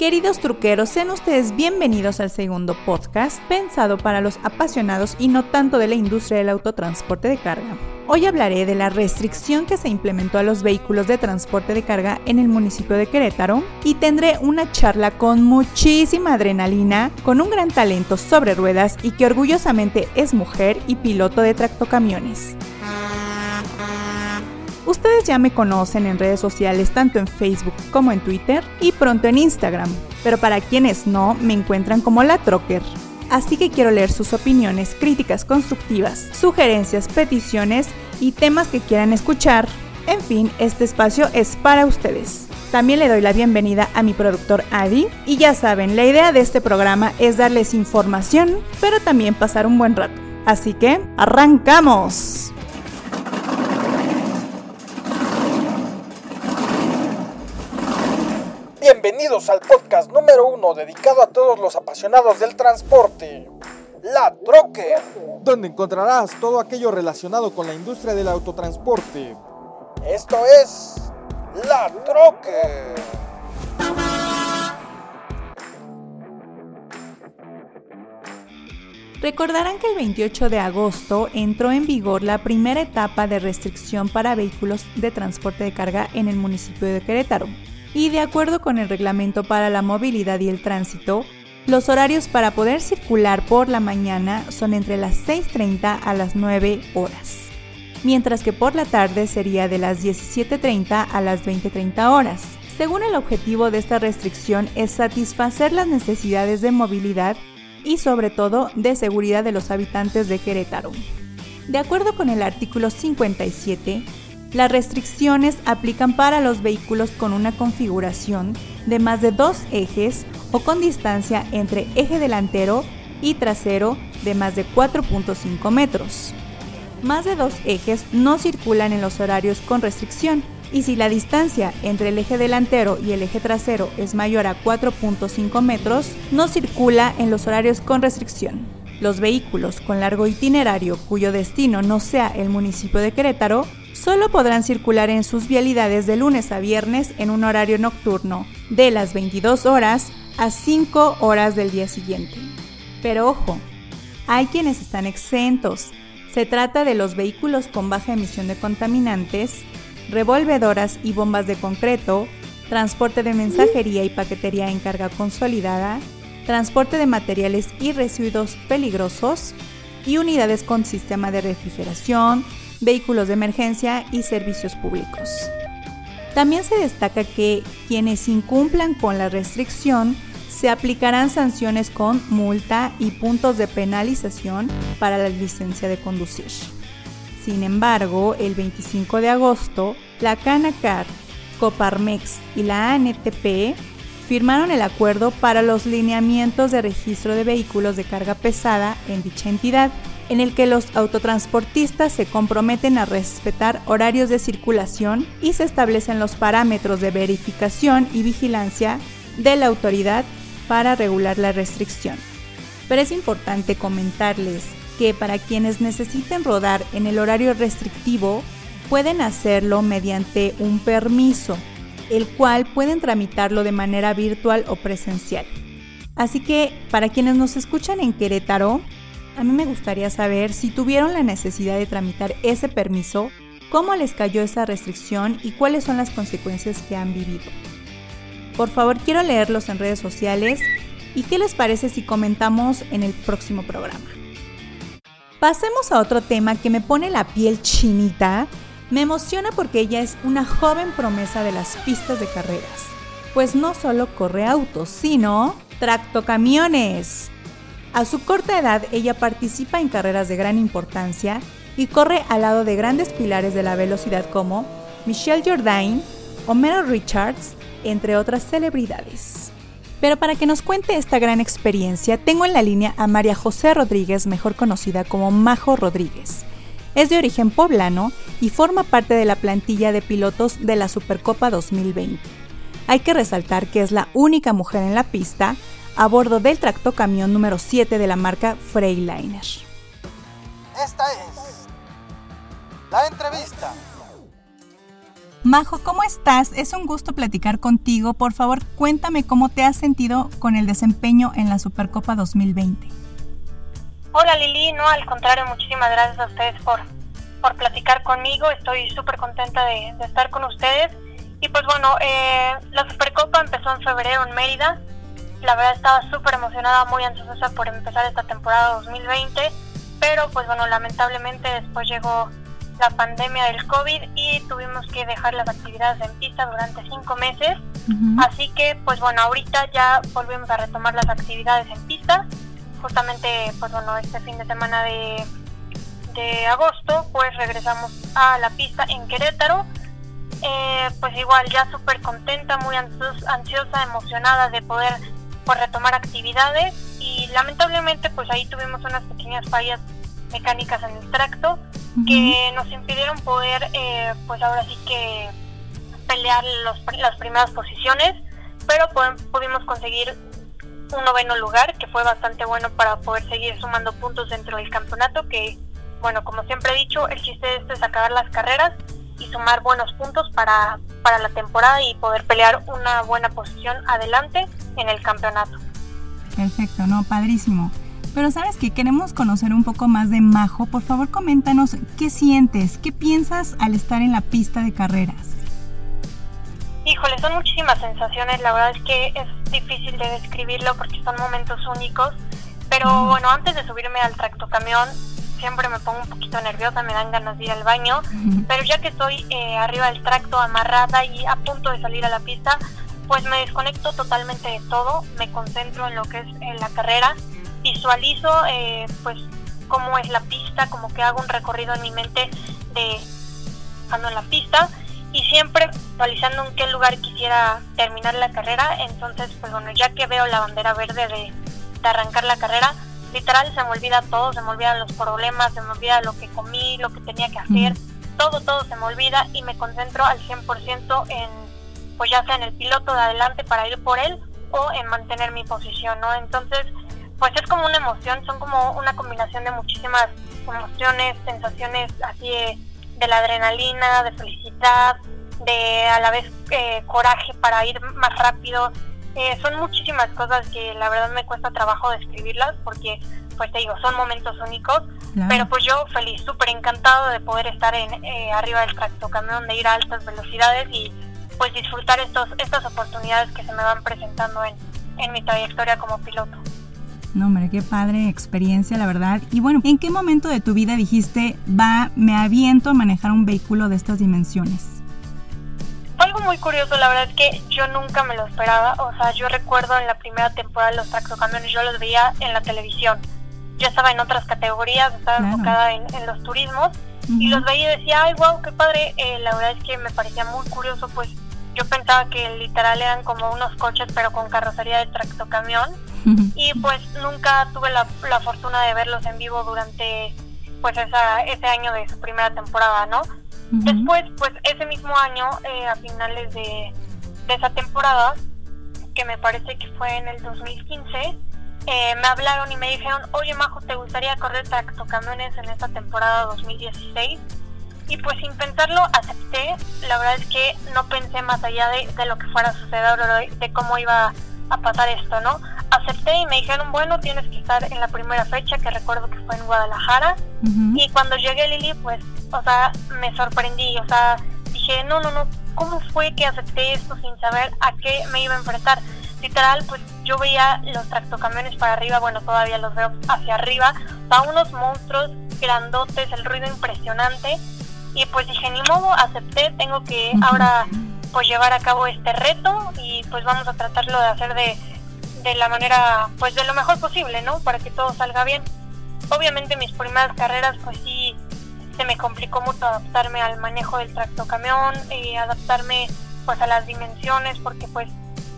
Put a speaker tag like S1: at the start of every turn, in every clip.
S1: Queridos truqueros, sean ustedes bienvenidos al segundo podcast pensado para los apasionados y no tanto de la industria del autotransporte de carga. Hoy hablaré de la restricción que se implementó a los vehículos de transporte de carga en el municipio de Querétaro y tendré una charla con muchísima adrenalina, con un gran talento sobre ruedas y que orgullosamente es mujer y piloto de tractocamiones. Ustedes ya me conocen en redes sociales tanto en Facebook como en Twitter y pronto en Instagram, pero para quienes no, me encuentran como la Trocker. Así que quiero leer sus opiniones, críticas constructivas, sugerencias, peticiones y temas que quieran escuchar. En fin, este espacio es para ustedes. También le doy la bienvenida a mi productor Adi y ya saben, la idea de este programa es darles información, pero también pasar un buen rato. Así que, ¡arrancamos!
S2: Bienvenidos al podcast número uno dedicado a todos los apasionados del transporte, La Troque, donde encontrarás todo aquello relacionado con la industria del autotransporte. Esto es La Troque.
S1: Recordarán que el 28 de agosto entró en vigor la primera etapa de restricción para vehículos de transporte de carga en el municipio de Querétaro y de acuerdo con el Reglamento para la Movilidad y el Tránsito, los horarios para poder circular por la mañana son entre las 6.30 a las 9 horas, mientras que por la tarde sería de las 17.30 a las 20.30 horas. Según el objetivo de esta restricción es satisfacer las necesidades de movilidad y sobre todo de seguridad de los habitantes de Querétaro. De acuerdo con el artículo 57, las restricciones aplican para los vehículos con una configuración de más de dos ejes o con distancia entre eje delantero y trasero de más de 4.5 metros. Más de dos ejes no circulan en los horarios con restricción y si la distancia entre el eje delantero y el eje trasero es mayor a 4.5 metros, no circula en los horarios con restricción. Los vehículos con largo itinerario cuyo destino no sea el municipio de Querétaro solo podrán circular en sus vialidades de lunes a viernes en un horario nocturno, de las 22 horas a 5 horas del día siguiente. Pero ojo, hay quienes están exentos. Se trata de los vehículos con baja emisión de contaminantes, revolvedoras y bombas de concreto, transporte de mensajería y paquetería en carga consolidada, transporte de materiales y residuos peligrosos y unidades con sistema de refrigeración, vehículos de emergencia y servicios públicos. También se destaca que quienes incumplan con la restricción se aplicarán sanciones con multa y puntos de penalización para la licencia de conducir. Sin embargo, el 25 de agosto, la Canacar, Coparmex y la ANTP firmaron el acuerdo para los lineamientos de registro de vehículos de carga pesada en dicha entidad en el que los autotransportistas se comprometen a respetar horarios de circulación y se establecen los parámetros de verificación y vigilancia de la autoridad para regular la restricción. Pero es importante comentarles que para quienes necesiten rodar en el horario restrictivo, pueden hacerlo mediante un permiso, el cual pueden tramitarlo de manera virtual o presencial. Así que para quienes nos escuchan en Querétaro, a mí me gustaría saber si tuvieron la necesidad de tramitar ese permiso, cómo les cayó esa restricción y cuáles son las consecuencias que han vivido. Por favor, quiero leerlos en redes sociales y qué les parece si comentamos en el próximo programa. Pasemos a otro tema que me pone la piel chinita. Me emociona porque ella es una joven promesa de las pistas de carreras. Pues no solo corre autos, sino tractocamiones. A su corta edad, ella participa en carreras de gran importancia y corre al lado de grandes pilares de la velocidad como Michelle Jordain, Homero Richards, entre otras celebridades. Pero para que nos cuente esta gran experiencia, tengo en la línea a María José Rodríguez, mejor conocida como Majo Rodríguez. Es de origen poblano y forma parte de la plantilla de pilotos de la Supercopa 2020. Hay que resaltar que es la única mujer en la pista a bordo del tractocamión número 7 de la marca Freightliner.
S2: Esta es la entrevista.
S1: Majo, ¿cómo estás? Es un gusto platicar contigo. Por favor, cuéntame cómo te has sentido con el desempeño en la Supercopa 2020.
S3: Hola Lili, no, al contrario, muchísimas gracias a ustedes por, por platicar conmigo. Estoy súper contenta de, estar con ustedes. Y pues bueno, eh, la Supercopa empezó en febrero en Mérida. La verdad estaba súper emocionada, muy ansiosa por empezar esta temporada 2020. Pero pues bueno, lamentablemente después llegó la pandemia del COVID y tuvimos que dejar las actividades en pista durante cinco meses. Así que, pues bueno, ahorita ya volvemos a retomar las actividades en pista. Justamente, pues bueno, este fin de semana de, de agosto, pues regresamos a la pista en Querétaro. Eh, pues igual, ya súper contenta, muy ansiosa, emocionada de poder pues, retomar actividades. Y lamentablemente, pues ahí tuvimos unas pequeñas fallas mecánicas en el tracto que nos impidieron poder, eh, pues ahora sí que pelear los, las primeras posiciones, pero pudimos conseguir un noveno lugar, que fue bastante bueno para poder seguir sumando puntos dentro del campeonato, que, bueno, como siempre he dicho, el chiste de esto es acabar las carreras y sumar buenos puntos para, para la temporada y poder pelear una buena posición adelante en el campeonato.
S1: Perfecto, no, padrísimo. Pero sabes que queremos conocer un poco más de Majo. Por favor, coméntanos qué sientes, qué piensas al estar en la pista de carreras.
S3: Híjole, son muchísimas sensaciones. La verdad es que es difícil de describirlo porque son momentos únicos. Pero bueno, antes de subirme al tractocamión, siempre me pongo un poquito nerviosa, me dan ganas de ir al baño. Pero ya que estoy eh, arriba del tracto, amarrada y a punto de salir a la pista, pues me desconecto totalmente de todo. Me concentro en lo que es la carrera visualizo eh, pues cómo es la pista, como que hago un recorrido en mi mente de estando en la pista y siempre visualizando en qué lugar quisiera terminar la carrera. Entonces, pues bueno, ya que veo la bandera verde de, arrancar la carrera, literal se me olvida todo, se me olvidan los problemas, se me olvida lo que comí, lo que tenía que hacer, todo, todo se me olvida y me concentro al 100% en, pues ya sea en el piloto de adelante para ir por él o en mantener mi posición, ¿no? Entonces, pues es como una emoción, son como una combinación de muchísimas emociones, sensaciones así de, la adrenalina, de felicidad, de a la vez eh, coraje para ir más rápido. Eh, son muchísimas cosas que la verdad me cuesta trabajo describirlas porque, pues te digo, son momentos únicos. Pero pues yo feliz, súper encantado de poder estar en, eh, arriba del tractocamión, de ir a altas velocidades y pues disfrutar estos, estas oportunidades que se me van presentando en, en mi trayectoria como piloto.
S1: No, hombre, qué padre experiencia, la verdad. Y bueno, ¿en qué momento de tu vida dijiste, va, me aviento a manejar un vehículo de estas dimensiones?
S3: Algo muy curioso, la verdad es que yo nunca me lo esperaba. O sea, yo recuerdo en la primera temporada de los tractocamiones, yo los veía en la televisión. Yo estaba en otras categorías, estaba enfocada en, los turismos y los veía y decía, ay, wow, qué padre. Eh, la verdad es que me parecía muy curioso, pues yo pensaba que literal eran como unos coches, pero con carrocería de tractocamión y pues nunca tuve la, fortuna de verlos en vivo durante pues esa, ese año de su primera temporada, ¿no? Después, pues ese mismo año, eh, a finales de, esa temporada, que me parece que fue en el 2015, eh, me hablaron y me dijeron, oye Majo, ¿te gustaría correr tractocamiones en esta temporada 2016? Y pues sin pensarlo acepté, la verdad es que no pensé más allá de, de lo que fuera a suceder o de cómo iba a pasar esto, ¿no? acepté y me dijeron, bueno, tienes que estar en la primera fecha, que recuerdo que fue en Guadalajara. Y cuando llegué Lili, pues, o sea, me sorprendí, o sea, dije, no, no, no, ¿cómo fue que acepté esto sin saber a qué me iba a enfrentar? Literal, pues yo veía los tractocamiones para arriba, bueno, todavía los veo hacia arriba, a unos monstruos grandotes, el ruido impresionante. Y pues dije, ni modo, acepté, tengo que ahora pues llevar a cabo este reto y pues vamos a tratarlo de hacer de de la manera, pues de lo mejor posible, ¿no? Para que todo salga bien. Obviamente mis primeras carreras, pues sí, se me complicó mucho adaptarme al manejo del tractocamión, y adaptarme pues a las dimensiones, porque pues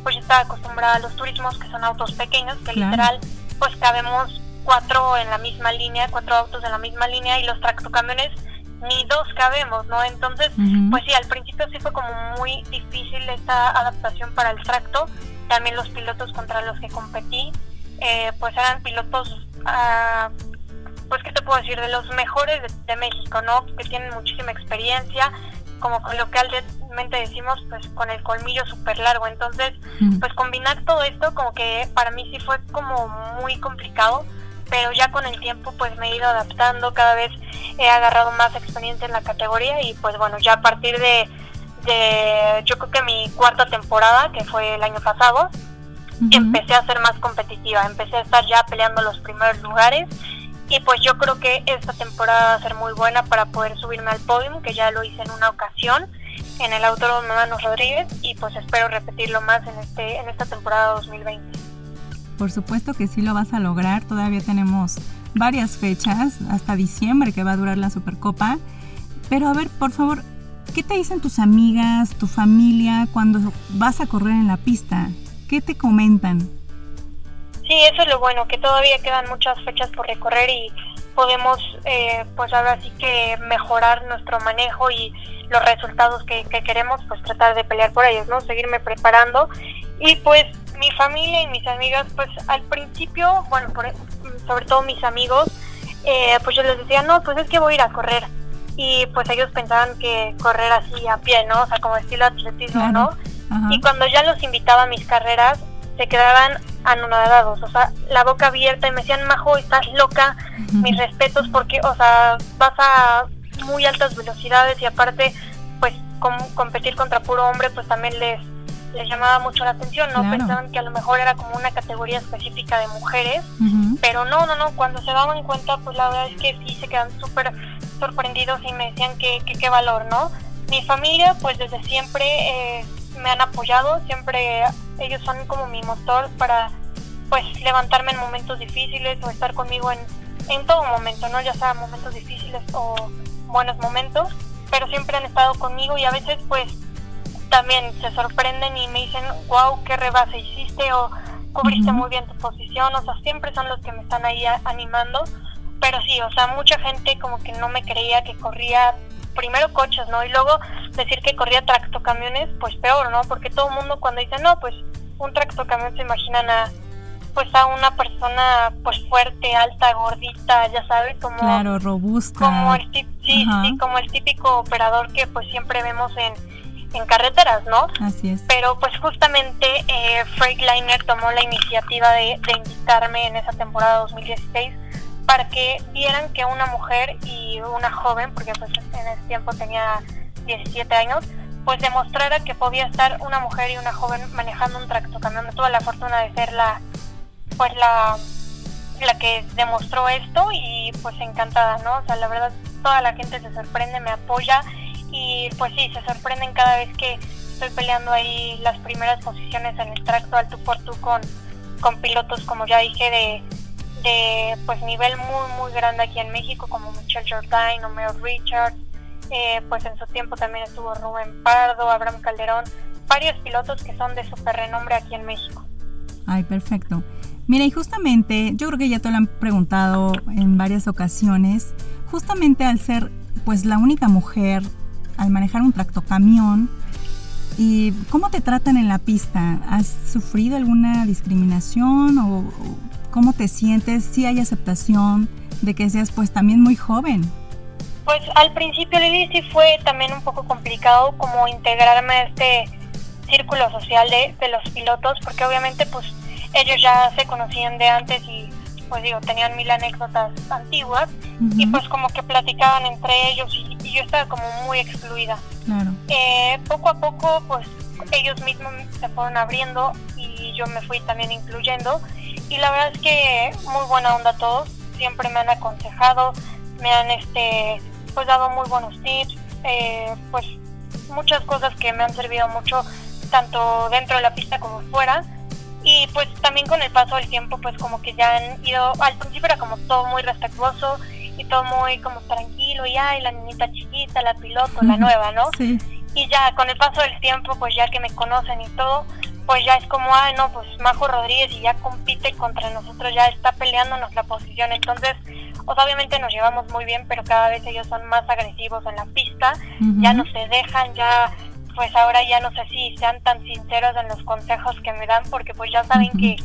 S3: pues estaba acostumbrada a los turismos, que son autos pequeños, que literal pues cabemos cuatro en la misma línea, cuatro autos en la misma línea, y los tractocamiones ni dos cabemos, ¿no? Entonces, pues sí, al principio sí fue como muy difícil esta adaptación para el tracto, también los pilotos contra los que competí, eh, pues eran pilotos, ah, pues qué te puedo decir, de los mejores de, México, ¿no? Que tienen muchísima experiencia, como comúnmente decimos, pues con el colmillo súper largo. Entonces, pues combinar todo esto como que para mí sí fue como muy complicado, pero ya con el tiempo pues me he ido adaptando, cada vez he agarrado más experiencia en la categoría y pues bueno, ya a partir de, de yo creo que mi cuarta temporada, que fue el año pasado, empecé a ser más competitiva, empecé a estar ya peleando los primeros lugares y pues yo creo que esta temporada va a ser muy buena para poder subirme al podium, que ya lo hice en una ocasión en el Autódromo Manos Rodríguez y pues espero repetirlo más en este en esta temporada 2020.
S1: Por supuesto que sí lo vas a lograr, todavía tenemos varias fechas hasta diciembre que va a durar la Supercopa. Pero a ver, por favor, ¿qué te dicen tus amigas, tu familia cuando vas a correr en la pista? ¿Qué te comentan?
S3: Sí, eso es lo bueno, que todavía quedan muchas fechas por recorrer y podemos, eh, pues ahora sí que mejorar nuestro manejo y los resultados que, queremos, pues tratar de pelear por ellos, ¿no? Seguirme preparando. Y pues mi familia y mis amigas, pues al principio, bueno, sobre todo mis amigos, eh, pues yo les decía, no, pues es que voy a ir a correr. Y pues ellos pensaban que correr así a pie, ¿no? O sea, como estilo atletismo, ¿no? Y cuando ya los invitaba a mis carreras, se quedaban anonadados, o sea, la boca abierta y me decían, Majo, estás loca, mis respetos porque, o sea, vas a muy altas velocidades y aparte, pues, competir contra puro hombre, pues también les, les llamaba mucho la atención, ¿no? Pensaban que a lo mejor era como una categoría específica de mujeres, pero no, no, no, cuando se daban cuenta, pues la verdad es que sí se quedan súper sorprendidos y me decían que, qué valor, ¿no? Mi familia, pues desde siempre eh, me han apoyado, siempre ellos son como mi motor para pues levantarme en momentos difíciles o estar conmigo en, en todo momento, ¿no? Ya sea momentos difíciles o buenos momentos, pero siempre han estado conmigo y a veces pues también se sorprenden y me dicen, wow, qué rebase hiciste o cubriste muy bien tu posición, o sea, siempre son los que me están ahí animando, pero sí, o sea, mucha gente como que no me creía que corría primero coches, ¿no? Y luego decir que corría tractocamiones, pues peor, ¿no? Porque todo el mundo cuando dice, no, pues un tractocamión se imaginan a pues a una persona pues fuerte, alta, gordita, ya sabes, como
S1: claro, robusta.
S3: Como el sí, sí, como el típico operador que pues siempre vemos en, en carreteras, ¿no?
S1: Así es.
S3: Pero pues justamente eh, Freightliner tomó la iniciativa de, de invitarme en esa temporada 2016 para que vieran que una mujer y una joven, porque pues en ese tiempo tenía 17 años, pues demostrara que podía estar una mujer y una joven manejando un tractocamión. Tuve la fortuna de ser la, pues la, la que demostró esto y pues encantada, ¿no? O sea, la verdad toda la gente se sorprende, me apoya y pues sí, se sorprenden cada vez que estoy peleando ahí las primeras posiciones en el tracto al tú por tú con, con pilotos, como ya dije, de, de pues nivel muy muy grande aquí en México como Michelle Jordain, Homero Richards, eh, pues en su tiempo también estuvo Rubén Pardo, Abraham Calderón, varios pilotos que son de super renombre aquí en México.
S1: Ay, perfecto. Mira, y justamente, yo creo que ya te lo han preguntado en varias ocasiones, justamente al ser pues la única mujer al manejar un tractocamión, ¿y cómo te tratan en la pista? ¿Has sufrido alguna discriminación o, cómo te sientes? Si hay aceptación de que seas pues también muy joven.
S3: Pues al principio Lili sí fue también un poco complicado como integrarme a este círculo social de, de los pilotos porque obviamente pues ellos ya se conocían de antes y pues digo, tenían mil anécdotas antiguas y pues como que platicaban entre ellos y, yo estaba como muy excluida.
S1: Claro.
S3: Eh, poco a poco pues ellos mismos se fueron abriendo y yo me fui también incluyendo y la verdad es que muy buena onda todos, siempre me han aconsejado, me han este pues dado muy buenos tips, eh, pues muchas cosas que me han servido mucho tanto dentro de la pista como fuera y pues también con el paso del tiempo pues como que ya han ido, al principio era como todo muy respetuoso y todo muy como tranquilo y ay la niñita chiquita, la piloto, la nueva, ¿no?
S1: Sí.
S3: Y ya con el paso del tiempo pues ya que me conocen y todo, pues ya es como, ay no, pues Majo Rodríguez y ya compite contra nosotros, ya está peleando nuestra posición, entonces pues obviamente nos llevamos muy bien, pero cada vez ellos son más agresivos en la pista, ya no se dejan, ya pues ahora ya no sé si sean tan sinceros en los consejos que me dan porque pues ya saben que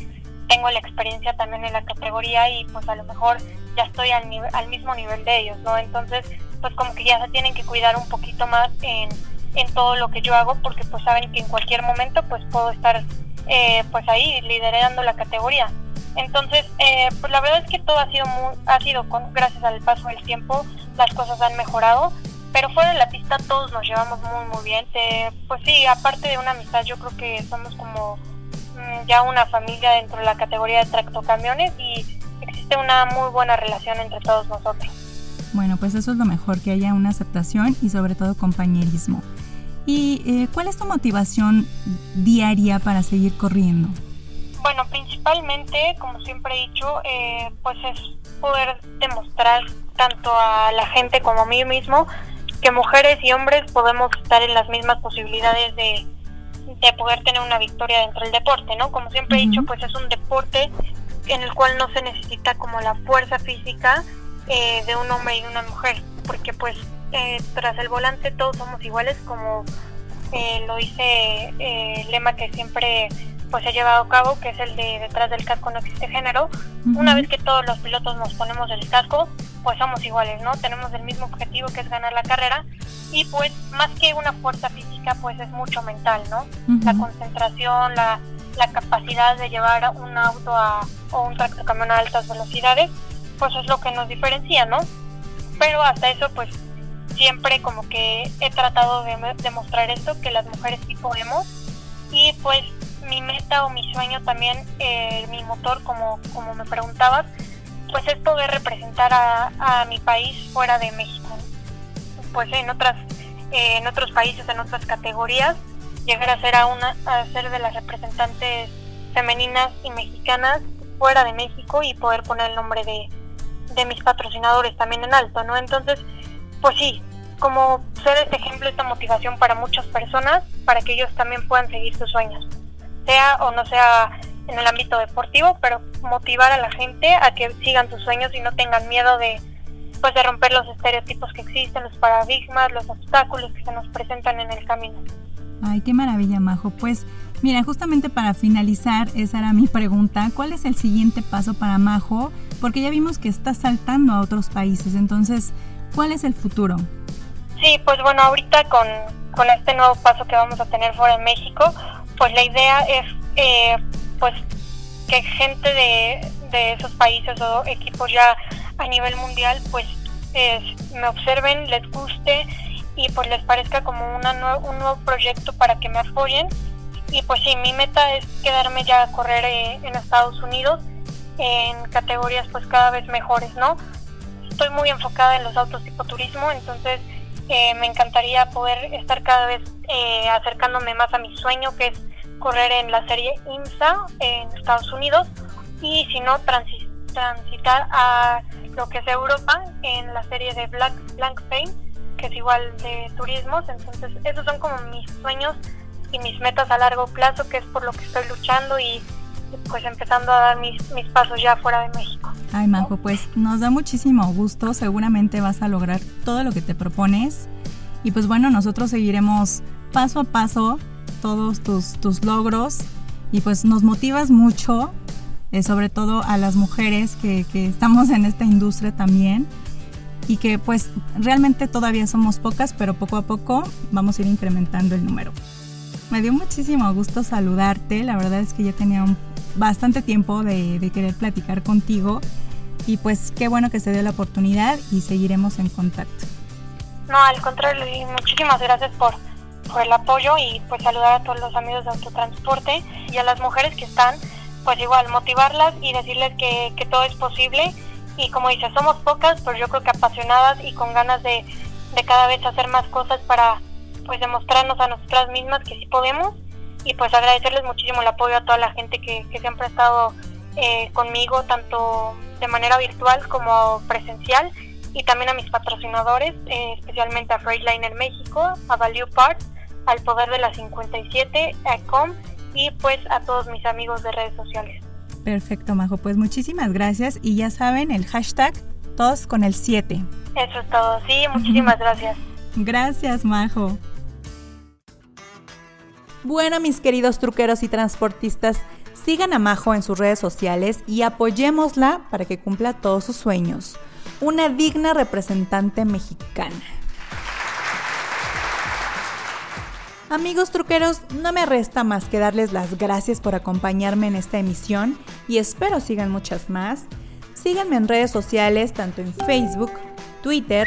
S3: tengo la experiencia también en la categoría y pues a lo mejor ya estoy al, al mismo nivel de ellos, ¿no? Entonces pues como que ya se tienen que cuidar un poquito más en, en todo lo que yo hago porque pues saben que en cualquier momento pues puedo estar eh, pues ahí liderando la categoría. Entonces, eh, pues la verdad es que todo ha sido ha sido con, gracias al paso del tiempo, las cosas han mejorado, pero fuera de la pista todos nos llevamos muy muy bien. pues sí, aparte de una amistad, yo creo que somos como mm, ya una familia dentro de la categoría de tractocamiones y existe una muy buena relación entre todos nosotros.
S1: Bueno, pues eso es lo mejor, que haya una aceptación y sobre todo compañerismo. ¿Y eh, cuál es tu motivación diaria para seguir corriendo?
S3: Bueno, principalmente, como siempre he dicho, eh, pues es poder demostrar tanto a la gente como a mí mismo que mujeres y hombres podemos estar en las mismas posibilidades de, de poder tener una victoria dentro del deporte, ¿no? Como siempre he dicho, pues es un deporte en el cual no se necesita como la fuerza física eh, de un hombre y de una mujer, porque pues eh, tras el volante todos somos iguales, como eh, lo dice el lema que siempre pues he llevado a cabo, que es el de detrás del casco no existe género. Una vez que todos los pilotos nos ponemos el casco, pues somos iguales, ¿no? Tenemos el mismo objetivo que es ganar la carrera y pues más que una fuerza física, pues es mucho mental, ¿no? La concentración, la, la capacidad de llevar un auto a, o un tractocamión a altas velocidades, pues es lo que nos diferencia, ¿no? Pero hasta eso, pues siempre como que he tratado de demostrar esto, que las mujeres sí podemos y pues mi meta o mi sueño también, eh, mi motor, como, como me preguntabas, pues es poder representar a, mi país fuera de México. Pues en otras en otros países, en otras categorías, llegar a ser a una a ser de las representantes femeninas y mexicanas fuera de México y poder poner el nombre de, de mis patrocinadores también en alto, ¿no? Entonces, pues sí, como ser este ejemplo, esta motivación para muchas personas, para que ellos también puedan seguir sus sueños sea o no sea en el ámbito deportivo, pero motivar a la gente a que sigan sus sueños y no tengan miedo de pues de romper los estereotipos que existen, los paradigmas, los obstáculos que se nos presentan en el camino.
S1: Ay, qué maravilla, Majo. Pues mira, justamente para finalizar, esa era mi pregunta, ¿cuál es el siguiente paso para Majo? Porque ya vimos que está saltando a otros países, entonces, ¿cuál es el futuro?
S3: Sí, pues bueno, ahorita con, con este nuevo paso que vamos a tener fuera de México, pues la idea es eh, pues que gente de, esos países o equipos ya a nivel mundial pues me observen, les guste y pues les parezca como una un nuevo proyecto para que me apoyen y pues sí, mi meta es quedarme ya a correr eh, en Estados Unidos en categorías pues cada vez mejores, ¿no? Estoy muy enfocada en los autos tipo turismo, entonces eh, me encantaría poder estar cada vez acercándome más a mi sueño que es correr en la serie IMSA en Estados Unidos y si no transitar a lo que es Europa en la serie de Black Blank Pain que es igual de turismos. Entonces esos son como mis sueños y mis metas a largo plazo que es por lo que estoy luchando y pues empezando a dar mis, mis pasos ya fuera de México.
S1: Ay, Majo, pues nos da muchísimo gusto, seguramente vas a lograr todo lo que te propones. Y pues bueno, nosotros seguiremos paso a paso todos tus, tus logros. Y pues nos motivas mucho, eh, sobre todo a las mujeres que, que estamos en esta industria también. Y que pues realmente todavía somos pocas, pero poco a poco vamos a ir incrementando el número. Me dio muchísimo gusto saludarte, la verdad es que ya tenía un, bastante tiempo de, de, querer platicar contigo y pues qué bueno que se dio la oportunidad y seguiremos en contacto.
S3: No, al contrario, muchísimas gracias por, el apoyo y pues saludar a todos los amigos de autotransporte y a las mujeres que están, pues igual motivarlas y decirles que, que todo es posible y como dices, somos pocas, pero yo creo que apasionadas y con ganas de, de cada vez hacer más cosas para pues demostrarnos a nosotras mismas que sí podemos y pues agradecerles muchísimo el apoyo a toda la gente que, que siempre ha estado eh, conmigo, tanto de manera virtual como presencial y también a mis patrocinadores, eh, especialmente a Freightliner México, a Value Parts al Poder de la 57, a Com y pues a todos mis amigos de redes sociales.
S1: Perfecto, Majo. Pues muchísimas gracias y ya saben el hashtag todos con el 7.
S3: Eso es todo. Sí, muchísimas gracias.
S1: Gracias, Majo. Bueno, mis queridos truqueros y transportistas, sigan a Majo en sus redes sociales y apoyémosla para que cumpla todos sus sueños. Una digna representante mexicana. Amigos truqueros, no me resta más que darles las gracias por acompañarme en esta emisión y espero sigan muchas más. Síganme en redes sociales, tanto en Facebook, Twitter,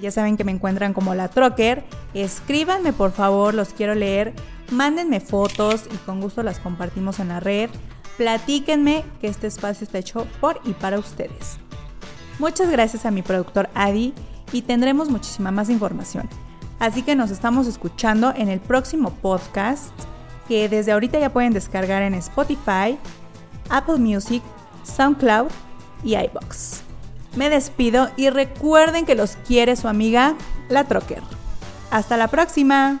S1: ya saben que me encuentran como la Trocker. Escríbanme por favor, los quiero leer. Mándenme fotos y con gusto las compartimos en la red. Platíquenme que este espacio está hecho por y para ustedes. Muchas gracias a mi productor Adi y tendremos muchísima más información. Así que nos estamos escuchando en el próximo podcast que desde ahorita ya pueden descargar en Spotify, Apple Music, SoundCloud y iBox. Me despido y recuerden que los quiere su amiga, la Trocker. Hasta la próxima.